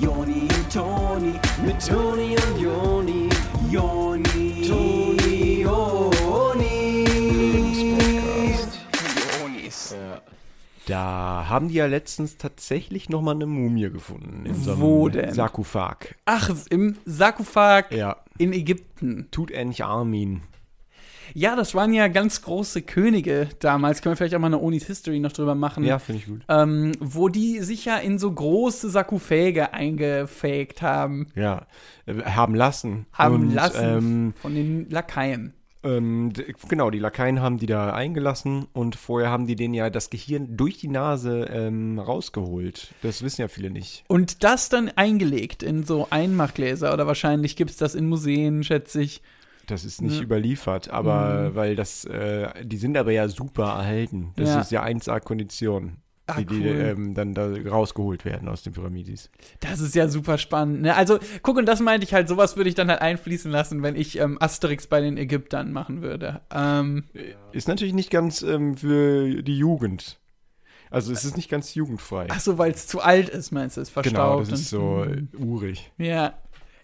Joni und Toni, mit Toni und Joni, Joni, Toni, Joni. Jonis. Da haben die ja letztens tatsächlich noch mal eine Mumie gefunden. In so Wo denn? Sarkophag. Ach, im Sarkophag Ja. in Ägypten. Tutanchamun. Ja, das waren ja ganz große Könige damals. Können wir vielleicht auch mal eine Onis History noch drüber machen. Ja, finde ich gut. Ähm, wo die sich ja in so große Sarkophäge eingefägt haben. Ja, äh, haben lassen. Haben Und, lassen Ähm, von den Lakaien. ähm, genau, die Lakaien haben die da eingelassen und vorher haben die denen ja das Gehirn durch die Nase ähm, rausgeholt. Das wissen ja viele nicht. Und das dann eingelegt in so Einmachgläser oder wahrscheinlich gibt es das in Museen, schätze ich. Das ist nicht Ja. überliefert, aber weil das, äh, die sind aber ja super erhalten. Das Ja. ist ja 1A-Kondition, Ah, die, die cool. ähm, dann da rausgeholt werden aus den Pyramidis. Das ist ja super spannend. Ne? Also, guck, und das meinte ich halt, sowas würde ich dann halt einfließen lassen, wenn ich ähm, Asterix bei den Ägyptern machen würde. Ähm, Ist natürlich nicht ganz ähm, für die Jugend. Also es ist nicht ganz jugendfrei. ach so, weil es zu alt ist, meinst du, es verstaubt. genau, das ist so Hm. äh, urig. Ja.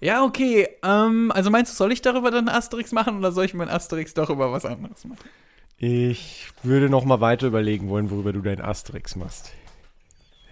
Ja, okay. Ähm, also meinst du, soll ich darüber dann Asterix machen oder soll ich mein Asterix doch über was anderes machen? Ich würde noch mal weiter überlegen wollen, worüber du dein Asterix machst.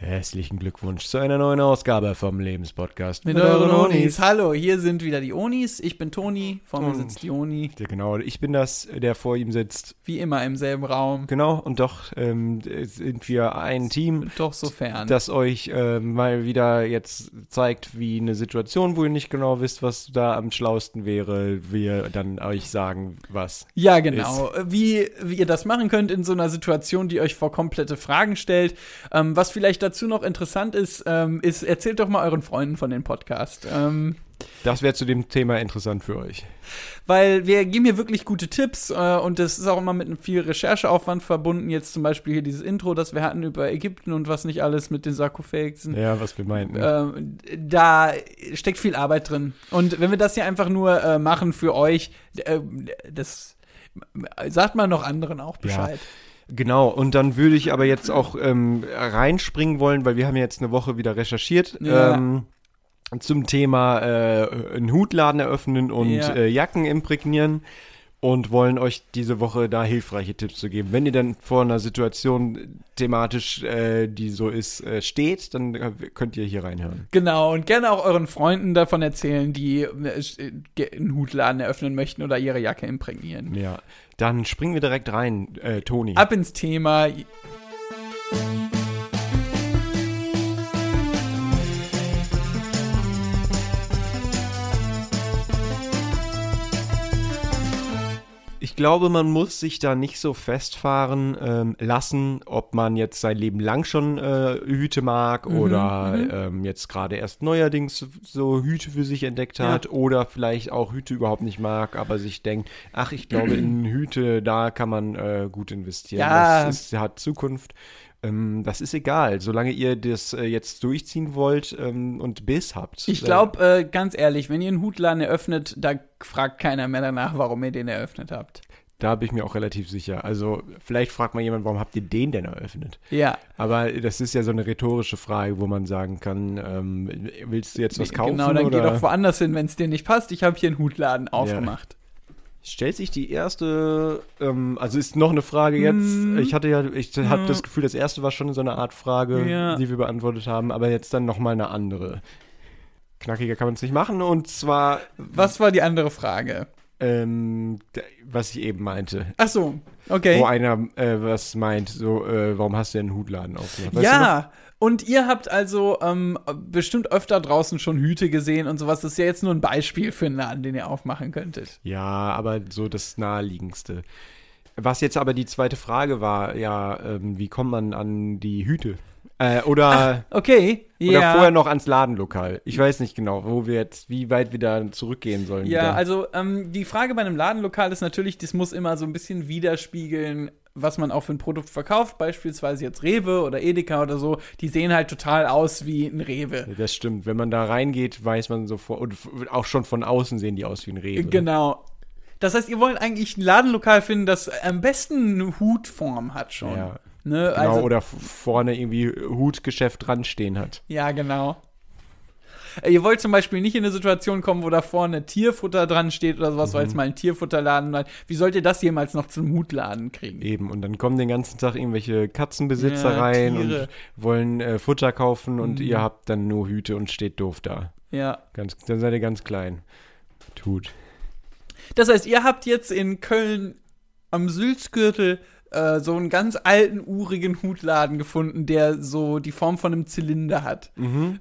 Herzlichen Glückwunsch zu einer neuen Ausgabe vom Lebenspodcast Mit, euren Onis. Hallo, hier sind wieder die Onis. Ich bin Toni, vor mir sitzt die Oni. Ja, genau, ich bin das, der vor ihm sitzt. Wie immer im selben Raum. Genau, und doch ähm, sind wir ein Team, Doch so fern. das euch ähm, mal wieder jetzt zeigt, wie eine Situation, wo ihr nicht genau wisst, was da am schlausten wäre, wir dann euch sagen, was. Ja, genau. Wie, wie ihr das machen könnt in so einer Situation, die euch vor komplette Fragen stellt. Ähm, was vielleicht dazu noch interessant ist, ähm, ist, erzählt doch mal euren Freunden von dem Podcast. Ähm, Das wäre zu dem Thema interessant für euch. weil wir geben hier wirklich gute Tipps äh, und das ist auch immer mit einem viel Rechercheaufwand verbunden. Jetzt zum Beispiel hier dieses Intro, das wir hatten über Ägypten und was nicht alles mit den Sarkophagen. Ja, was wir meinten. Ähm, da steckt viel Arbeit drin. Und wenn wir das hier einfach nur äh, machen für euch, äh, das sagt man noch anderen auch Bescheid. Genau, und dann würde ich aber jetzt auch ähm, reinspringen wollen, weil wir haben ja jetzt eine Woche wieder recherchiert Ja. ähm, zum Thema äh, einen Hutladen eröffnen und Ja. äh, Jacken imprägnieren und wollen euch diese Woche da hilfreiche Tipps zu geben. Wenn ihr dann vor einer Situation thematisch, äh, die so ist, äh, steht, dann äh, könnt ihr hier reinhören. Genau, und gerne auch euren Freunden davon erzählen, die äh, einen Hutladen eröffnen möchten oder ihre Jacke imprägnieren. Ja, dann springen wir direkt rein, äh, Toni. Ab ins Thema. Glaube, man muss sich da nicht so festfahren ähm, lassen, ob man jetzt sein Leben lang schon äh, Hüte mag oder ähm, jetzt gerade erst neuerdings so Hüte für sich entdeckt Ja. hat oder vielleicht auch Hüte überhaupt nicht mag, aber sich denkt, ach, ich glaube, in Hüte, da kann man äh, gut investieren. Ja. Das ist, hat Zukunft. Ähm, das ist egal, solange ihr das äh, jetzt durchziehen wollt ähm, und Biss habt. Ich glaube, äh, ganz ehrlich, wenn ihr einen Hutladen eröffnet, da fragt keiner mehr danach, warum ihr den eröffnet habt. Da bin ich mir auch relativ sicher. Also, vielleicht fragt mal jemand, warum habt ihr den denn eröffnet? Ja, Aber das ist ja so eine rhetorische Frage, wo man sagen kann, ähm, willst du jetzt was kaufen? genau, dann oder? geh doch woanders hin, wenn es dir nicht passt. Ich habe hier einen Hutladen aufgemacht. Stellt sich die erste, ähm, also ist noch eine Frage jetzt. Hm. Ich hatte ja, ich habe Ja. das Gefühl, das erste war schon so eine Art Frage, Ja. die wir beantwortet haben, aber jetzt dann noch mal eine andere. Knackiger kann man es nicht machen und zwar, Was war die andere Frage? Ähm, was ich eben meinte. Ach so, okay. Wo einer äh, was meint, so, äh, warum hast du denn einen Hutladen aufgemacht? Weißt ja, und ihr habt also ähm, bestimmt öfter draußen schon Hüte gesehen und sowas. Das ist ja jetzt nur ein Beispiel für einen Laden, den ihr aufmachen könntet. Ja, aber so das naheliegendste. Was jetzt aber die zweite Frage war, ja, ähm, wie kommt man an die Hüte? Äh, oder, Okay, oder ja. vorher noch ans Ladenlokal. Ich weiß nicht genau, wo wir jetzt, wie weit wir da zurückgehen sollen. Ja, wieder. also ähm, die Frage bei einem Ladenlokal ist natürlich, das muss immer so ein bisschen widerspiegeln, was man auch für ein Produkt verkauft. Beispielsweise jetzt Rewe oder Edeka oder so. Die sehen halt total aus wie ein Rewe. Das stimmt. Wenn man da reingeht, weiß man sofort, und auch schon von außen sehen die aus wie ein Rewe. Genau. Das heißt, ihr wollt eigentlich ein Ladenlokal finden, das am besten eine Hutform hat schon. Ja. Ne? Genau, also, oder vorne irgendwie Hutgeschäft dran stehen hat. Ja, genau. Äh, Ihr wollt zum Beispiel nicht in eine Situation kommen, wo da vorne Tierfutter dran steht oder sowas, weil es mal ein Tierfutterladen war. Wie sollt ihr das jemals noch zum Hutladen kriegen? Eben, und dann kommen den ganzen Tag irgendwelche Katzenbesitzer Ja, rein Tiere. und wollen äh, Futter kaufen Mhm. und ihr habt dann nur Hüte und steht doof da. Ja. Ganz, dann seid ihr ganz klein. Tut. Das heißt, ihr habt jetzt in Köln am Sülzgürtel äh, so einen ganz alten, urigen Hutladen gefunden, der so die Form von einem Zylinder hat.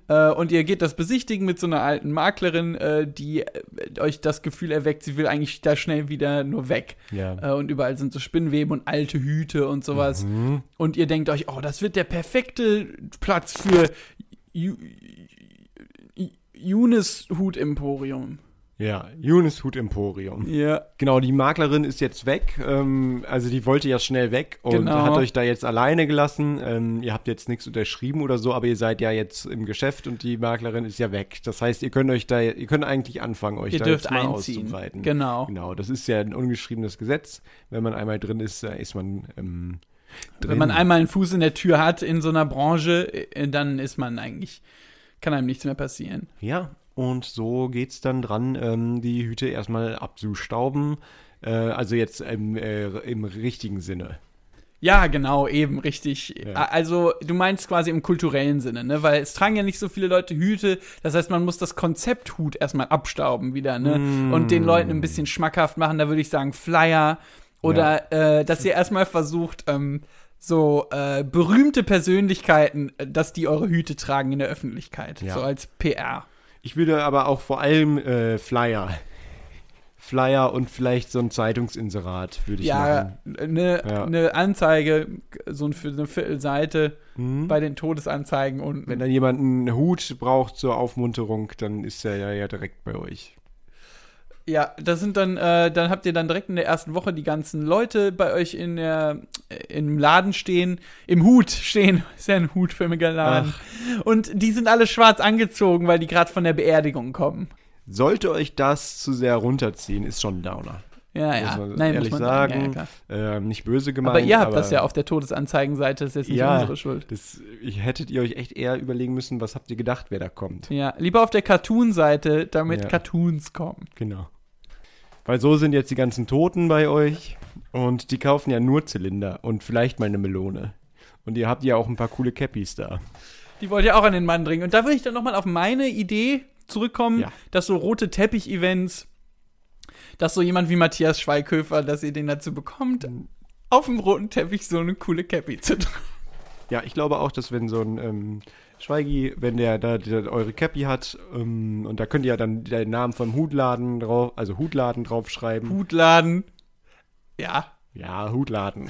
Äh, und ihr geht das besichtigen mit so einer alten Maklerin, äh, die äh, euch das Gefühl erweckt, sie will eigentlich da schnell wieder nur weg. Ja. Äh, und überall sind so Spinnweben und alte Hüte und sowas. Und ihr denkt euch, oh, das wird der perfekte Platz für Ju Ju Junis Hut-Emporium. Ja, Junis Hut Emporium. Ja. Genau, die Maklerin ist jetzt weg. Ähm, also die wollte ja schnell weg und Genau. hat euch da jetzt alleine gelassen. Ähm, ihr habt jetzt nichts unterschrieben oder so, aber ihr seid ja jetzt im Geschäft und die Maklerin ist ja weg. Das heißt, ihr könnt euch da, ihr könnt eigentlich anfangen, euch Ihr da dürft jetzt mal einziehen. auszubreiten. Genau. Genau, das ist ja ein ungeschriebenes Gesetz. Wenn man einmal drin ist, da ist man ähm, drin. Wenn man einmal einen Fuß in der Tür hat in so einer Branche, äh, dann ist man eigentlich, kann einem nichts mehr passieren. Ja, und so geht's dann dran, ähm, die Hüte erstmal abzustauben. Äh, also jetzt im, äh, im richtigen Sinne. Ja, genau, eben, richtig. Ja. Also, du meinst quasi im kulturellen Sinne, ne? Weil es tragen ja nicht so viele Leute Hüte. Das heißt, man muss das Konzept Hut erstmal abstauben wieder, ne? Mm. Und den Leuten ein bisschen schmackhaft machen. Da würde ich sagen, Flyer. Oder, äh, dass ihr erstmal versucht, ähm, so äh, berühmte Persönlichkeiten, äh, dass die eure Hüte tragen in der Öffentlichkeit. Ja. So als PR. Ich würde aber auch vor allem äh, Flyer. Flyer und vielleicht so ein Zeitungsinserat würde ich Ja, machen. eine Ja. eine Anzeige, so für eine Viertelseite Mhm. bei den Todesanzeigen und Wenn dann jemand einen Hut braucht zur Aufmunterung, dann ist er ja, ja direkt bei euch. Ja, das sind dann, äh, dann habt ihr dann direkt in der ersten Woche die ganzen Leute bei euch in der, äh, im Laden stehen, im Hut stehen, ist ja ein hutförmiger Laden. Und die sind alle schwarz angezogen, weil die gerade von der Beerdigung kommen. Sollte euch das zu sehr runterziehen, ist schon ein Downer. Ja, Muss ja. man Nein, ehrlich muss man sagen. Ja, ja, klar. Ähm, nicht böse gemeint. aber ihr habt das ja auf der Todesanzeigenseite, das ist jetzt nicht Ja. unsere Schuld. Das, ich, hättet ihr euch echt eher überlegen müssen, was habt ihr gedacht, wer da kommt. Ja, lieber auf der Cartoon-Seite, damit Ja. Cartoons kommen. Genau. Weil so sind jetzt die ganzen Toten bei euch und die kaufen ja nur Zylinder und vielleicht mal eine Melone. Und ihr habt ja auch ein paar coole Cappies da. Die wollt ihr auch an den Mann bringen. Und da würde ich dann nochmal auf meine Idee zurückkommen, Ja. dass so rote Teppich-Events, dass so jemand wie Matthias Schweighöfer, dass ihr den dazu bekommt, auf dem roten Teppich so eine coole Cappy zu tragen. Ja, ich glaube auch, dass wenn so ein ähm, Schweigi, wenn der da eure Cappy hat, ähm, und da könnt ihr ja dann den Namen vom Hutladen drauf, also Hutladen draufschreiben. Hutladen. Ja. Ja, Hutladen.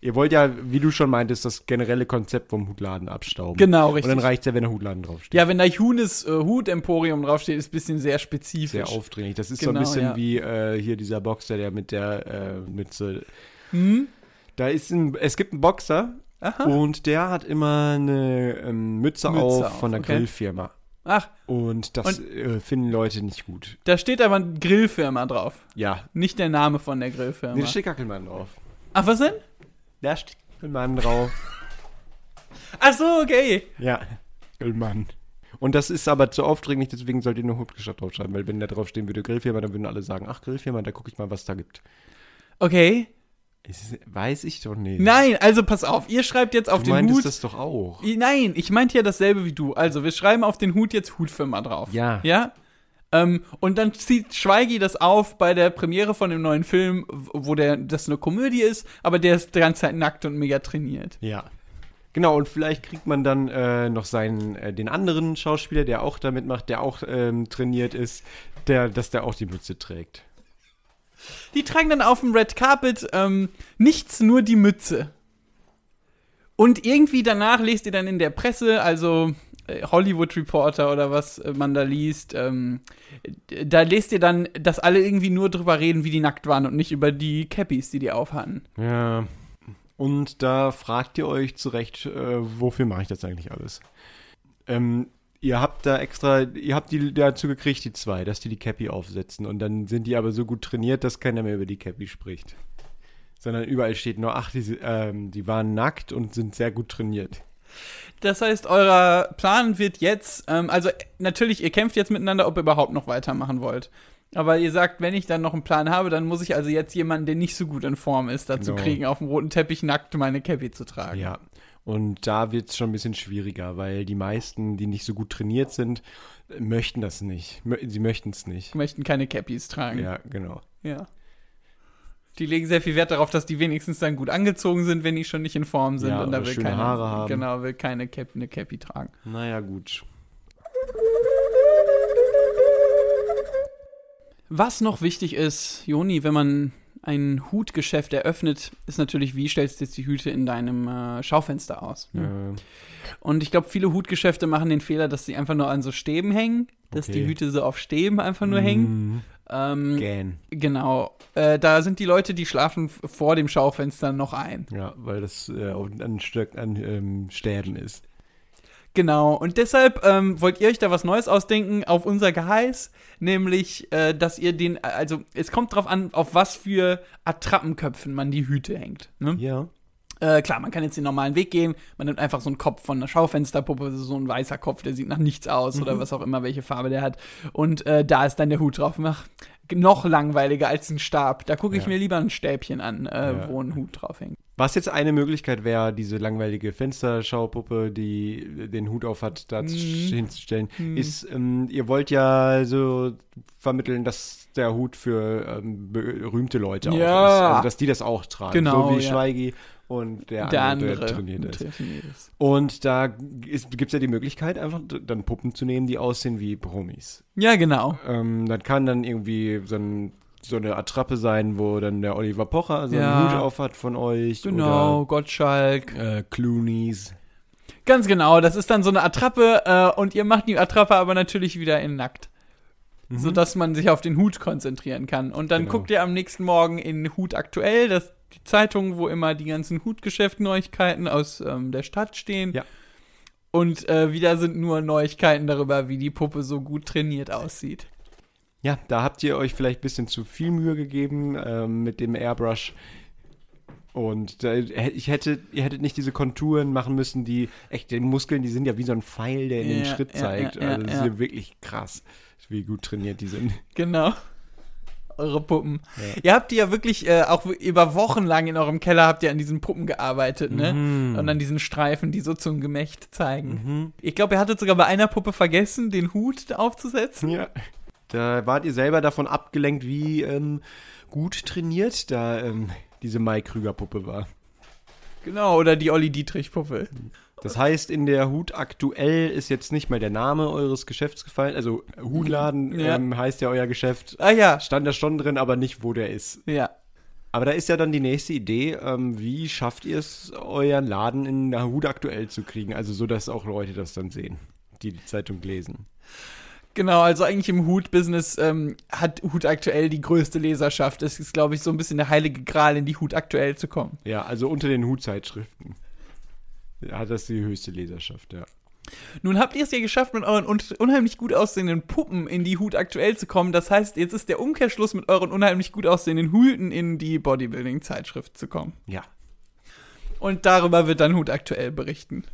ihr wollt ja, wie du schon meintest, das generelle Konzept vom Hutladen abstauben. Genau, Und richtig. dann reicht's ja, wenn der Hutladen draufsteht. ja, wenn da Hunes äh, Hut-Emporium draufsteht, ist ein bisschen sehr spezifisch. Sehr aufdringlich. Das ist so Genau, ein bisschen ja. wie äh, hier dieser Boxer, der mit der äh, Mütze. Hm? Da ist ein, es gibt einen Boxer Aha. und der hat immer eine ähm, Mütze, Mütze auf, auf, von der okay. Grillfirma. Ach, Und das äh, finden Leute nicht gut. da steht aber Grillfirma drauf. Ja. Nicht der Name von der Nee, Grillfirma. da steht Kackelmann drauf. Ach, was denn? Da steht Kackelmann drauf. Ach so, okay. ja. Kackelmann. Und das ist aber zu aufdringlich, deswegen sollt ihr nur Hutgeschäft draufschreiben, weil wenn da drauf stehen würde Grillfirma, dann würden alle sagen, ach Grillfirma, da gucke ich mal, was da gibt. Okay. Ist, weiß ich doch nicht. Nein, also pass auf, ihr schreibt jetzt auf du den Hut. das doch auch. Nein, ich meinte ja dasselbe wie du. Also, wir schreiben auf den Hut jetzt Hutfirma drauf. Ja. Ja? Ähm, und dann zieht Schweigi das auf bei der Premiere von dem neuen Film, wo der, das eine Komödie ist, aber der ist die ganze Zeit nackt und mega trainiert. Ja. Genau, und vielleicht kriegt man dann äh, noch seinen, äh, den anderen Schauspieler, der auch da mitmacht, der auch ähm, trainiert ist, der, dass der auch die Mütze trägt. Die tragen dann auf dem Red Carpet ähm, nichts, nur die Mütze. Und irgendwie danach lest ihr dann in der Presse, also äh, Hollywood Reporter oder was äh, man da liest, ähm, da lest ihr dann, dass alle irgendwie nur drüber reden, wie die nackt waren und nicht über die Cappies, die die aufhatten. Ja. Und da fragt ihr euch zurecht, äh, wofür mache ich das eigentlich alles? Ähm, ihr habt da extra, ihr habt die dazu gekriegt, die zwei, dass die die Cappy aufsetzen. Und dann sind die aber so gut trainiert, dass keiner mehr über die Cappy spricht. Sondern überall steht nur, ach, die, ähm, die waren nackt und sind sehr gut trainiert. Das heißt, euer Plan wird jetzt, ähm, also natürlich, ihr kämpft jetzt miteinander, ob ihr überhaupt noch weitermachen wollt. Aber ihr sagt, wenn ich dann noch einen Plan habe, dann muss ich also jetzt jemanden, der nicht so gut in Form ist, dazu Genau. kriegen, auf dem roten Teppich nackt meine Cappy zu tragen. Ja. Und da wird es schon ein bisschen schwieriger, weil die meisten, die nicht so gut trainiert sind, möchten das nicht. Sie möchten es nicht. Möchten keine Cappies tragen. Ja, genau. Ja. Die legen sehr viel Wert darauf, dass die wenigstens dann gut angezogen sind, wenn die schon nicht in Form sind. Ja, und da will schöne keine, Haare haben. Genau, will keine Cap, eine Cappy tragen. Naja, gut. Was noch wichtig ist, Joni, wenn man ein Hutgeschäft eröffnet, ist natürlich, wie stellst du jetzt die Hüte in deinem äh, Schaufenster aus? Äh, Und ich glaube, viele Hutgeschäfte machen den Fehler, dass sie einfach nur an so Stäben hängen, dass die Okay. Hüte so auf Stäben einfach nur hängen. Ähm, Gähn. genau. Äh, da sind die Leute, die schlafen vor dem Schaufenster noch ein. Ja, weil das äh, an, Stöck, an ähm, Stäben ist. Genau. Und deshalb ähm, wollt ihr euch da was Neues ausdenken auf unser Geheiß, nämlich, äh, dass ihr den, also es kommt drauf an, auf was für Attrappenköpfen man die Hüte hängt. Ne? Ja. Äh, klar, man kann jetzt den normalen Weg gehen, man nimmt einfach so einen Kopf von einer Schaufensterpuppe, so ein weißer Kopf, der sieht nach nichts aus oder was auch immer, welche Farbe der hat. Und äh, da ist dann der Hut drauf. Ach, noch langweiliger als ein Stab. Da gucke ich Ja. mir lieber ein Stäbchen an, äh, Ja. wo ein Hut drauf hängt. Was jetzt eine Möglichkeit wäre, diese langweilige Fensterschaupuppe, die den Hut auf hat, da Mhm. hinzustellen, ist, ähm, ihr wollt ja so vermitteln, dass der Hut für ähm, berühmte Leute auch Ja. ist. Also, dass die das auch tragen. Genau, So wie ja. Schweigi und der, Der andere, andere. der trainiert ist. trainiert ist. Und da gibt es ja die Möglichkeit, einfach dann Puppen zu nehmen, die aussehen wie Promis. Ja, genau. Ähm, das kann dann irgendwie so, ein, so eine Attrappe sein, wo dann der Oliver Pocher so Ja. einen Hut auf hat von euch. Genau, Gottschalk. Oder äh, Clooney's. Ganz genau, das ist dann so eine Attrappe äh, und ihr macht die Attrappe aber natürlich wieder in nackt. Sodass man sich auf den Hut konzentrieren kann. Und dann Genau. guckt ihr am nächsten Morgen in Hut aktuell, das die Zeitung, wo immer die ganzen Hutgeschäft-Neuigkeiten aus ähm, der Stadt stehen. Ja. Und äh, wieder sind nur Neuigkeiten darüber, wie die Puppe so gut trainiert aussieht. Ja, da habt ihr euch vielleicht ein bisschen zu viel Mühe gegeben ähm, mit dem Airbrush. Und da, ich hätte, ihr hättet nicht diese Konturen machen müssen, die echt, die Muskeln, die sind ja wie so ein Pfeil, der in den Ja, Schritt ja, zeigt. ja, also das ist ja. wirklich krass, wie gut trainiert die sind. Genau. Eure Puppen. Ihr habt die ja wirklich äh, auch über Wochen lang in eurem Keller habt ihr an diesen Puppen gearbeitet, ne? Mhm. Und an diesen Streifen, die so zum Gemächt zeigen. Ich glaube, ihr hattet sogar bei einer Puppe vergessen, den Hut aufzusetzen. Ja. Da wart ihr selber davon abgelenkt, wie ähm, gut trainiert da ähm, diese Mai Krüger-Puppe war. Genau, oder die Olli Dietrich-Puppe. Das heißt, in der Hut aktuell ist jetzt nicht mal der Name eures Geschäfts gefallen. Also Hutladen Ja. ähm, heißt ja euer Geschäft. Ah ja, Stand da schon drin, aber nicht, wo der ist. ja. Aber da ist ja dann die nächste Idee, ähm, wie schafft ihr es, euren Laden in der Hut aktuell zu kriegen? Also so, dass auch Leute das dann sehen, die die Zeitung lesen. Genau, also eigentlich im Hut-Business ähm, hat Hut aktuell die größte Leserschaft. Es ist, glaube ich, so ein bisschen der heilige Gral, in die Hut aktuell zu kommen. Ja, also unter den Hutzeitschriften hat das die höchste Leserschaft, ja. Nun habt ihr es ja geschafft, mit euren un unheimlich gut aussehenden Puppen in die Hut aktuell zu kommen. Das heißt, jetzt ist der Umkehrschluss mit euren unheimlich gut aussehenden Hüten in die Bodybuilding-Zeitschrift zu kommen. Ja. Und darüber wird dann Hut aktuell berichten.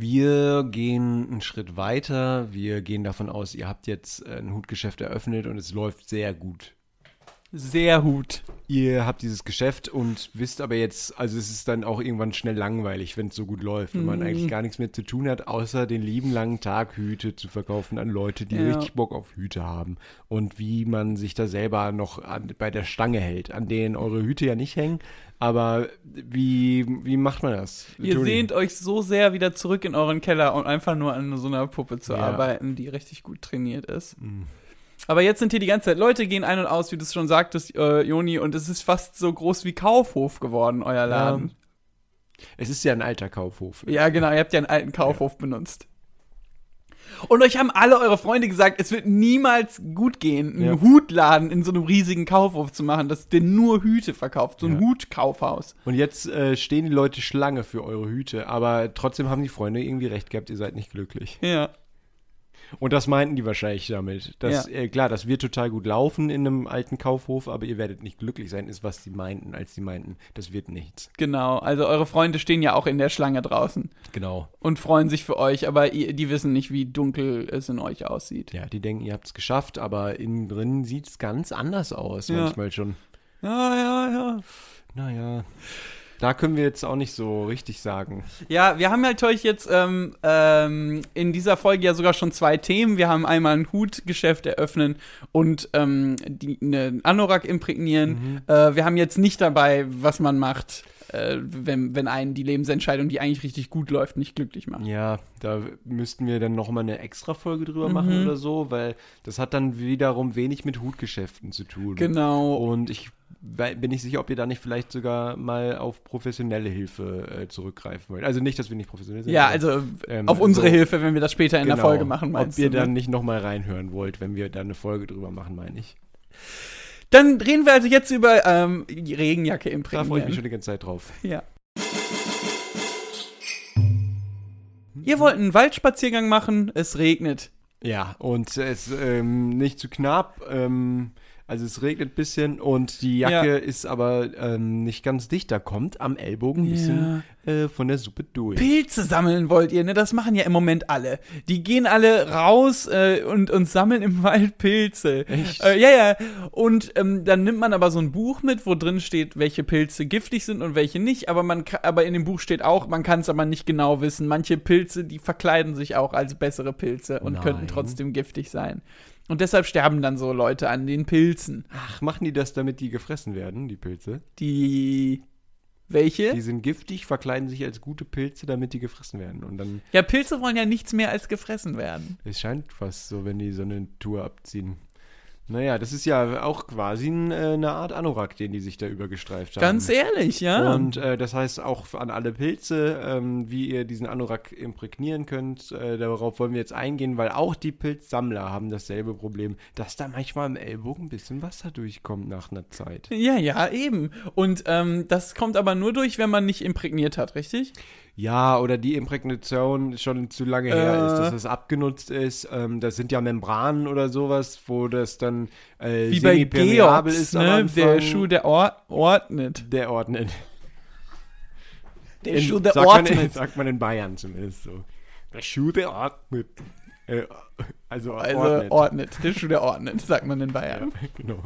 Wir gehen einen Schritt weiter. Wir gehen davon aus, ihr habt jetzt ein Hutgeschäft eröffnet und es läuft sehr gut. Sehr Hut. Ihr habt dieses Geschäft und wisst aber jetzt, also es ist dann auch irgendwann schnell langweilig, wenn es so gut läuft und man eigentlich gar nichts mehr zu tun hat, außer den lieben langen Tag Hüte zu verkaufen an Leute, die Ja. richtig Bock auf Hüte haben. Und wie man sich da selber noch an, bei der Stange hält, an denen eure Hüte ja nicht hängen. Aber wie, wie macht man das? Ihr Toni? sehnt euch so sehr wieder zurück in euren Keller und einfach nur an so einer Puppe zu Ja. arbeiten, die richtig gut trainiert ist. Mhm. Aber jetzt sind hier die ganze Zeit Leute gehen ein und aus, wie du es schon sagtest, äh, Joni, und es ist fast so groß wie Kaufhof geworden, euer Laden. Es ist ja ein alter Kaufhof. Ja, genau, ihr habt ja einen alten Kaufhof benutzt. Und euch haben alle eure Freunde gesagt, es wird niemals gut gehen, einen Ja. Hutladen in so einem riesigen Kaufhof zu machen, das der nur Hüte verkauft, so ein Ja. Hutkaufhaus. Und jetzt äh, stehen die Leute Schlange für eure Hüte, aber trotzdem haben die Freunde irgendwie recht gehabt, ihr seid nicht glücklich. Ja. Und das meinten die wahrscheinlich damit. Das, Ja. äh, klar, das wird total gut laufen in einem alten Kaufhof, aber ihr werdet nicht glücklich sein, ist, was sie meinten, als sie meinten, das wird nichts. Genau, also eure Freunde stehen ja auch in der Schlange draußen Genau. und freuen sich für euch, aber die wissen nicht, wie dunkel es in euch aussieht. Ja, die denken, ihr habt es geschafft, aber innen drin sieht es ganz anders aus, Ja. manchmal schon. Ja, ja, ja. Naja. Da können wir jetzt auch nicht so richtig sagen. Ja, wir haben halt euch jetzt ähm, ähm, in dieser Folge ja sogar schon zwei Themen. Wir haben einmal ein Hutgeschäft eröffnen und ähm, die, eine Anorak imprägnieren. Äh, wir haben jetzt nicht dabei, was man macht, äh, wenn, wenn einen die Lebensentscheidung, die eigentlich richtig gut läuft, nicht glücklich macht. Ja, da müssten wir dann noch mal eine extra Folge drüber machen oder so, weil das hat dann wiederum wenig mit Hutgeschäften zu tun. Genau. Und ich bin nicht sicher, ob ihr da nicht vielleicht sogar mal auf professionelle Hilfe äh, zurückgreifen wollt. Also nicht, dass wir nicht professionell sind. Ja, also ähm, auf unsere so- Hilfe, wenn wir das später in der genau, Folge machen, meinst Ob ihr dann ne? nicht noch mal reinhören wollt, wenn wir da eine Folge drüber machen, meine ich. Dann reden wir also jetzt über ähm, die Regenjacke Da freue ich mich schon die ganze Zeit drauf. Ja. Ihr wollt einen Waldspaziergang machen, es regnet. Ja, und es ähm, nicht zu knapp. Ähm, also es regnet ein bisschen und die Jacke Ja. ist aber ähm, nicht ganz dicht. Da kommt am Ellbogen ein bisschen äh, von der Suppe durch. Pilze sammeln wollt ihr, ne? Das machen ja im Moment alle. Die gehen alle raus äh, und, und sammeln im Wald Pilze. Echt? Äh, ja, ja. Und ähm, dann nimmt man aber so ein Buch mit, wo drin steht, welche Pilze giftig sind und welche nicht. Aber man aber in dem Buch steht auch, man kann es aber nicht genau wissen. Manche Pilze, die verkleiden sich auch als bessere Pilze und Nein. könnten trotzdem giftig sein. Und deshalb sterben dann so Leute an den Pilzen. Ach, machen die das, damit die gefressen werden, die Pilze? Die. Welche? Die sind giftig, verkleiden sich als gute Pilze, damit die gefressen werden. Und dann, ja, Pilze wollen ja nichts mehr als gefressen werden. es scheint fast so, wenn die so eine Tour abziehen. Naja, das ist ja auch quasi äh, eine Art Anorak, den die sich da übergestreift haben. Ganz ehrlich, ja. Und äh, das heißt auch an alle Pilze, ähm, wie ihr diesen Anorak imprägnieren könnt. Äh, darauf wollen wir jetzt eingehen, weil auch die Pilzsammler haben dasselbe Problem, dass da manchmal im Ellbogen ein bisschen Wasser durchkommt nach einer Zeit. Ja, ja, eben. Und ähm, das kommt aber nur durch, wenn man nicht imprägniert hat, richtig? Ja, oder die Imprägnation schon zu lange her ist, Äh. dass es abgenutzt ist. Ähm, das sind ja Membranen oder sowas, wo das dann äh, Wie bei Georgs, ist ne? Der Schuh, der or ordnet. Der ordnet. Der In- Schuh, der sagt Man in, ordnet. sagt man in Bayern zumindest so. Der Schuh, der ordnet. Äh, also, Also ordnet. ordnet. Der Schuh, der ordnet, sagt man in Bayern. Genau.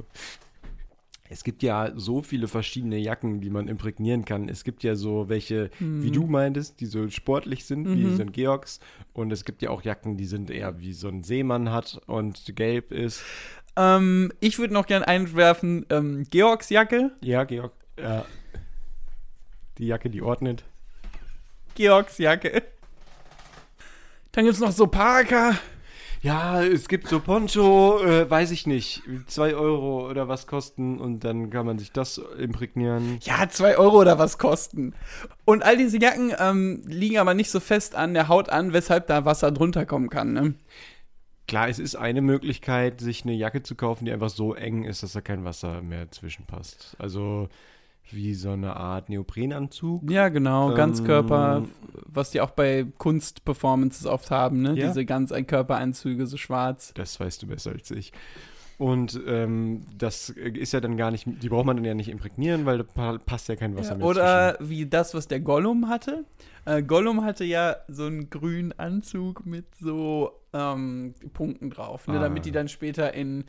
Es gibt ja so viele verschiedene Jacken, die man imprägnieren kann. Es gibt ja so welche, wie du meintest, die so sportlich sind, wie Mhm. so ein Georgs. Und es gibt ja auch Jacken, die sind eher wie so ein Seemann hat und gelb ist. Ähm, ich würde noch gern einwerfen, ähm, Georgs Jacke. Ja, Georg. Ja. Die Jacke, die ordnet. Georgs Jacke. Dann gibt's noch so Parker. Ja, es gibt so Poncho, äh, weiß ich nicht, zwei Euro oder was kosten und dann kann man sich das imprägnieren. Ja, zwei Euro oder was kosten. Und all diese Jacken ähm, liegen aber nicht so fest an der Haut an, weshalb da Wasser drunter kommen kann. Ne? Klar, es ist eine Möglichkeit, sich eine Jacke zu kaufen, die einfach so eng ist, dass da kein Wasser mehr zwischenpasst. Also wie so eine Art Neoprenanzug. Ja, genau, Ähm, Ganzkörper, was die auch bei Kunstperformances oft haben, ne? Ja. Diese Ganzkörperanzüge, so schwarz. Das weißt du besser als ich. Und ähm, das ist ja dann gar nicht, die braucht man dann ja nicht imprägnieren, weil da pa- passt ja kein Wasser Ja, mehr oder wie das, was der Gollum hatte. Äh, Gollum hatte ja so einen grünen Anzug mit so ähm, Punkten drauf, ne? Ah. damit die dann später in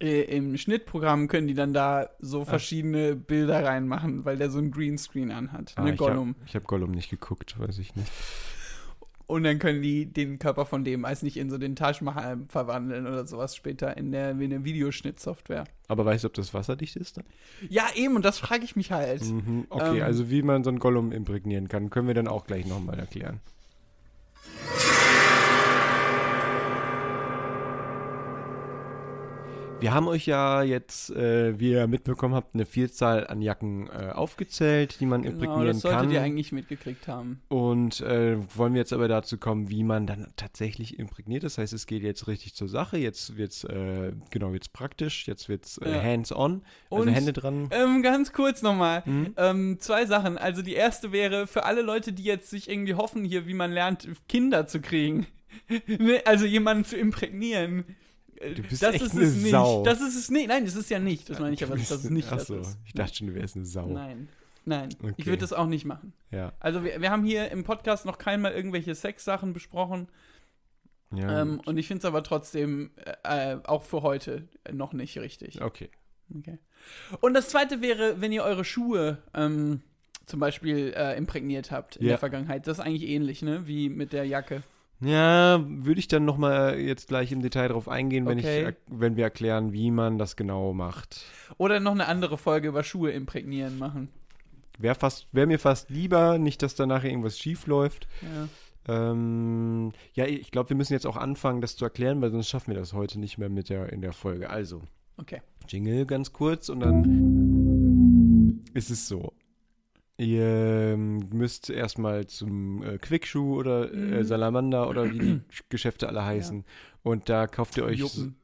im Schnittprogramm können die dann da so verschiedene Bilder reinmachen, weil der so ein Greenscreen anhat, Ah, ne, ich Gollum. habe hab Gollum nicht geguckt, weiß ich nicht. Und dann können die den Körper von dem als nicht in so den Mahal verwandeln oder sowas später in der, in der Videoschnittsoftware. Aber weißt du, ob das wasserdicht ist dann? Ja, eben, und das frage ich mich halt. Mhm, okay, Ähm, also wie man so einen Gollum imprägnieren kann, können wir dann auch gleich nochmal erklären. Wir haben euch ja jetzt, äh, wie ihr mitbekommen habt, eine Vielzahl an Jacken äh, aufgezählt, die man Genau, imprägnieren das solltet kann. ihr eigentlich mitgekriegt haben. Und äh, wollen wir jetzt aber dazu kommen, wie man dann tatsächlich imprägniert. Das heißt, es geht jetzt richtig zur Sache. Jetzt wird's äh, genau jetzt praktisch. Jetzt wird's äh, Ja. hands-on. Also Hände dran. Ähm, ganz kurz nochmal. Mhm. Ähm, zwei Sachen. Also die erste wäre für alle Leute, die jetzt sich irgendwie hoffen, hier, wie man lernt, Kinder zu kriegen. Ne, also jemanden zu imprägnieren. Du bist das echt ist eine es nicht. Sau. Das ist es nicht. Nein, das ist ja nicht. Das meine ich aber, dass es nicht Ach das so, ist. ich dachte schon, du wärst eine Sau. Nein. Nein. Ich Okay. würde das auch nicht machen. Ja. Also wir, wir haben hier im Podcast noch keinmal irgendwelche Sexsachen besprochen. ja Ähm, und ich finde es aber trotzdem äh, auch für heute noch nicht richtig. okay. Okay. Und das zweite wäre, wenn ihr eure Schuhe ähm, zum Beispiel äh, imprägniert habt in Ja. der Vergangenheit. Das ist eigentlich ähnlich, ne? Wie mit der Jacke. Ja, würde ich dann nochmal jetzt gleich im Detail drauf eingehen, wenn, Okay. ich, wenn wir erklären, wie man das genau macht. Oder noch eine andere Folge über Schuhe imprägnieren machen. Wäre wäre mir fast lieber, nicht, dass da nachher irgendwas schief läuft. Ja. Ähm, ja, ich glaube, wir müssen jetzt auch anfangen, das zu erklären, weil sonst schaffen wir das heute nicht mehr mit der, in der Folge. Also, Okay. Jingle ganz kurz und dann ist es so. Ihr müsst erstmal zum äh, Quickshoe oder äh, Mhm. Salamander oder wie die Geschäfte alle heißen. Und da kauft ihr euch Juppen.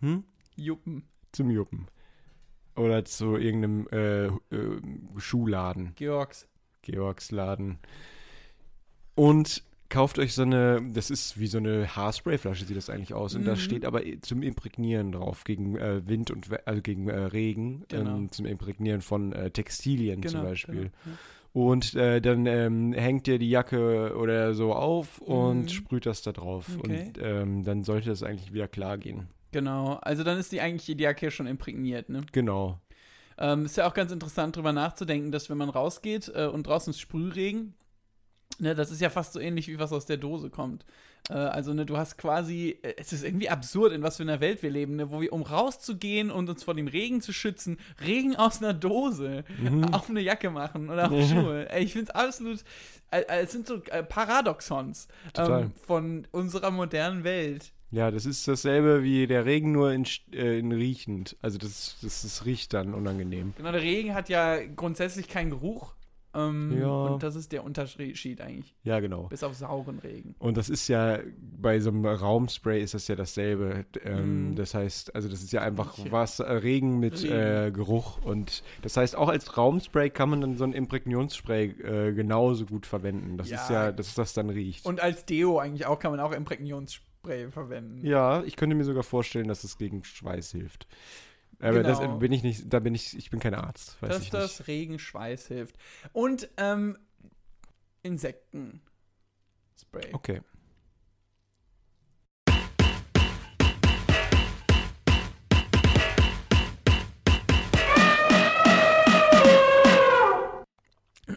hm? Juppen. zum Juppen. Oder zu irgendeinem äh, äh, Schuhladen. Georgs. Georgsladen. Und kauft euch so eine, das ist wie so eine Haarsprayflasche, sieht das eigentlich aus. Und da Mhm. steht aber zum Imprägnieren drauf, gegen äh, Wind und also gegen äh, Regen, Genau. ähm, zum Imprägnieren von äh, Textilien zum Genau, Beispiel. genau, ja. Und äh, dann ähm, hängt ihr die Jacke oder so auf und Mhm. sprüht das da drauf. Okay. Und ähm, dann sollte das eigentlich wieder klar gehen. Genau. Also dann ist die eigentlich die Jacke schon imprägniert, ne? Genau. Ähm, ist ja auch ganz interessant, drüber nachzudenken, dass wenn man rausgeht äh, und draußen ist Sprühregen, ne, das ist ja fast so ähnlich wie was aus der Dose kommt. Äh, also, ne, du hast quasi, äh, es ist irgendwie absurd, in was für einer Welt wir leben, ne, wo wir, um rauszugehen und uns vor dem Regen zu schützen, Regen aus einer Dose auf eine Jacke machen oder auf Schuhe. Ey, ich finde es absolut, äh, äh, es sind so äh, Paradoxons ähm, von unserer modernen Welt. Ja, das ist dasselbe wie der Regen, nur in, äh, in riechend. Also das, das, das riecht dann unangenehm. Genau, der Regen hat ja grundsätzlich keinen Geruch. Ähm, Ja. Und das ist der Unterschied eigentlich. Ja, genau. Bis auf sauren Regen. Und das ist ja, bei so einem Raumspray ist das ja dasselbe. Ähm, Mhm. Das heißt, also das ist ja einfach. Wasser, äh, Regen mit Regen. Äh, Geruch. Und das heißt, auch als Raumspray kann man dann so ein Imprägnionsspray äh, genauso gut verwenden. Das Ja. ist ja, dass das dann riecht. Und als Deo eigentlich auch kann man auch Imprägnionsspray verwenden. ja, ich könnte mir sogar vorstellen, dass es gegen Schweiß hilft. Aber das Genau. äh, bin ich nicht, da bin ich, ich bin kein Arzt, weiß dass das. Regenschweiß hilft. Und ähm, Insektenspray. Okay.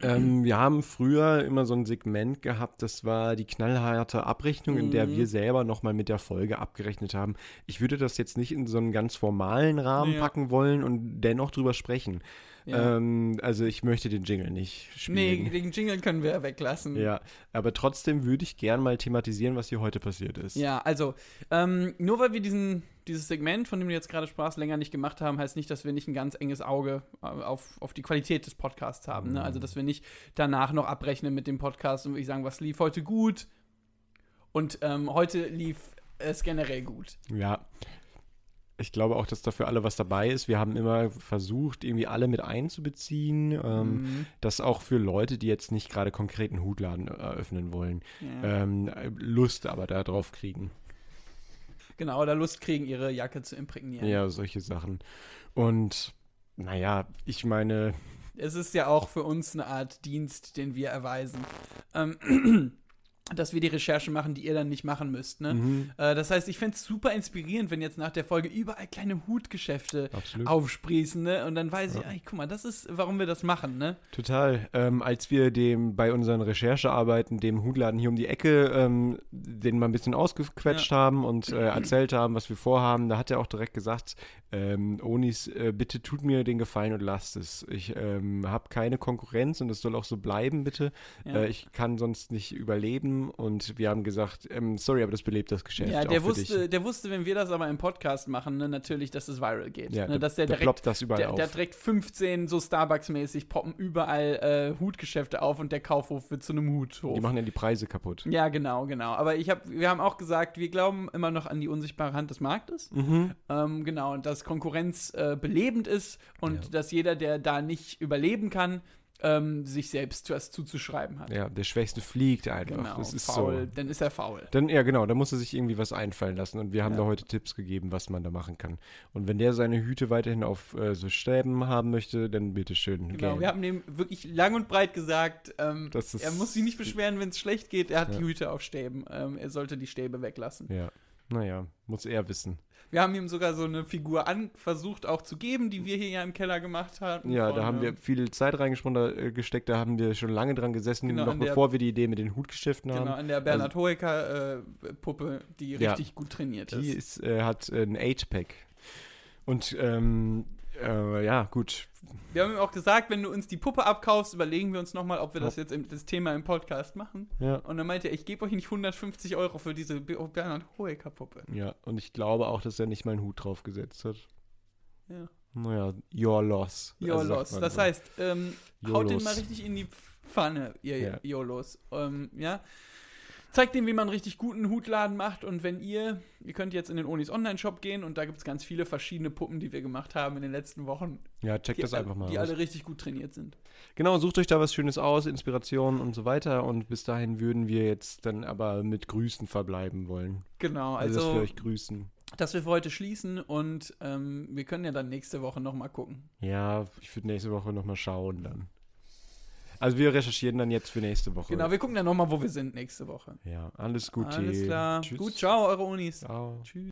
Ähm, wir haben früher immer so ein Segment gehabt, das war die knallharte Abrechnung, in der Mhm. wir selber nochmal mit der Folge abgerechnet haben. Ich würde das jetzt nicht in so einen ganz formalen Rahmen Ja. packen wollen und dennoch drüber sprechen. Ja. Ähm, also ich möchte den Jingle nicht nee, spielen. den Jingle können wir weglassen. Ja, aber trotzdem würde ich gern mal thematisieren, was hier heute passiert ist. Ja, also, ähm, nur weil wir diesen, dieses Segment, von dem du jetzt gerade sprachst, länger nicht gemacht haben, heißt nicht, dass wir nicht ein ganz enges Auge äh, auf, auf die Qualität des Podcasts haben. Ne? Also, dass wir nicht danach noch abrechnen mit dem Podcast und wirklich sagen, was lief heute gut und ähm, heute lief es generell gut. Ja. Ich glaube auch, dass da für alle was dabei ist. Wir haben immer versucht, irgendwie alle mit einzubeziehen. Ähm, Mhm. Das auch für Leute, die jetzt nicht gerade konkreten Hutladen eröffnen wollen, Ja. ähm, Lust aber darauf kriegen. Genau, oder Lust kriegen, ihre Jacke zu imprägnieren. Ja, solche Sachen. Und naja, ich meine, Es ist ja auch für uns eine Art Dienst, den wir erweisen. Ähm, dass wir die Recherche machen, die ihr dann nicht machen müsst. Ne? Mhm. Äh, das heißt, ich fände es super inspirierend, wenn jetzt nach der Folge überall kleine Hutgeschäfte Absolut. aufsprießen. Ne? Und dann weiß ich, ey, guck mal, das ist, warum wir das machen. Ne? Total. Ähm, als wir dem bei unseren Recherchearbeiten dem Hutladen hier um die Ecke ähm, den mal ein bisschen ausgequetscht haben und äh, erzählt haben, was wir vorhaben, da hat er auch direkt gesagt, ähm, Onis, äh, bitte tut mir den Gefallen und lasst es. Ich ähm, habe keine Konkurrenz und es soll auch so bleiben, bitte. Ja. Äh, ich kann sonst nicht überleben und wir haben gesagt, ähm, sorry, aber das belebt das Geschäft. Ja, der für dich. wusste, der wusste, wenn wir das aber im Podcast machen, ne, natürlich, dass es viral geht. Ja, ne, der- dass der der direkt, das überall der, der auf. direkt 15 so Starbucks-mäßig poppen überall äh, Hutgeschäfte auf und der Kaufhof wird zu einem Huthof. Die machen ja die Preise kaputt. Ja, genau, genau. Aber ich hab, wir haben auch gesagt, wir glauben immer noch an die unsichtbare Hand des Marktes. Mhm. Ähm, genau, und dass Konkurrenz äh, belebend ist und Ja. dass jeder, der da nicht überleben kann, ähm, sich selbst was zuzuschreiben hat. Ja, der Schwächste fliegt einfach. Genau, das ist faul, so. dann ist er faul. Dann, ja, genau, da muss er sich irgendwie was einfallen lassen. Und wir haben Ja. da heute Tipps gegeben, was man da machen kann. Und wenn der seine Hüte weiterhin auf äh, so Stäben haben möchte, dann bitteschön. Genau, gern. wir haben dem wirklich lang und breit gesagt, ähm, er muss sich nicht beschweren, wenn es schlecht geht. Er hat Ja. die Hüte auf Stäben. Ähm, er sollte die Stäbe weglassen. ja. Naja, muss er wissen. Wir haben ihm sogar so eine Figur an versucht auch zu geben, die wir hier ja im Keller gemacht haben. Ja, da haben wir ähm, viel Zeit reingesprochen, da, äh, gesteckt, da haben wir schon lange dran gesessen, Genau, noch an der- bevor wir die Idee mit den Hutgeschäften Genau, haben. an der Bernhard Hoeker äh, Puppe, die Ja. richtig gut trainiert Die ist. ist, äh, hat äh, ein 8-Pack. Und ähm, äh, ja, gut. Wir haben ihm auch gesagt, wenn du uns die Puppe abkaufst, überlegen wir uns nochmal, ob wir das jetzt im, das Thema im Podcast machen. Ja. Und dann meinte er, ich gebe euch nicht 150 Euro für diese Be- Bernhard Hoeker Puppe. Ja, und ich glaube auch, dass er nicht mal einen Hut draufgesetzt hat. Ja. Naja, your loss. Your Also loss. Das so. heißt, ähm, haut den mal richtig in die Pfanne, ihr Ja. YOLOs. Ähm, ja. Zeigt dem, wie man einen richtig guten Hutladen macht. Und wenn ihr, ihr könnt jetzt in den Onis Online-Shop gehen und da gibt es ganz viele verschiedene Puppen, die wir gemacht haben in den letzten Wochen. Ja, checkt Die, das einfach mal die aus. alle richtig gut trainiert sind. Genau, sucht euch da was Schönes aus, Inspirationen und so weiter. Und bis dahin würden wir jetzt dann aber mit Grüßen verbleiben wollen. Genau, Also, dass wir also, euch grüßen. dass wir für heute schließen und ähm, wir können ja dann nächste Woche nochmal gucken. Ja, ich würde nächste Woche nochmal schauen dann. Also wir recherchieren dann jetzt für nächste Woche. Genau, wir gucken dann nochmal, wo wir sind nächste Woche. Ja, alles Gute. Alles klar. Tschüss. Gut, ciao, eure Unis. Ciao. Tschüss.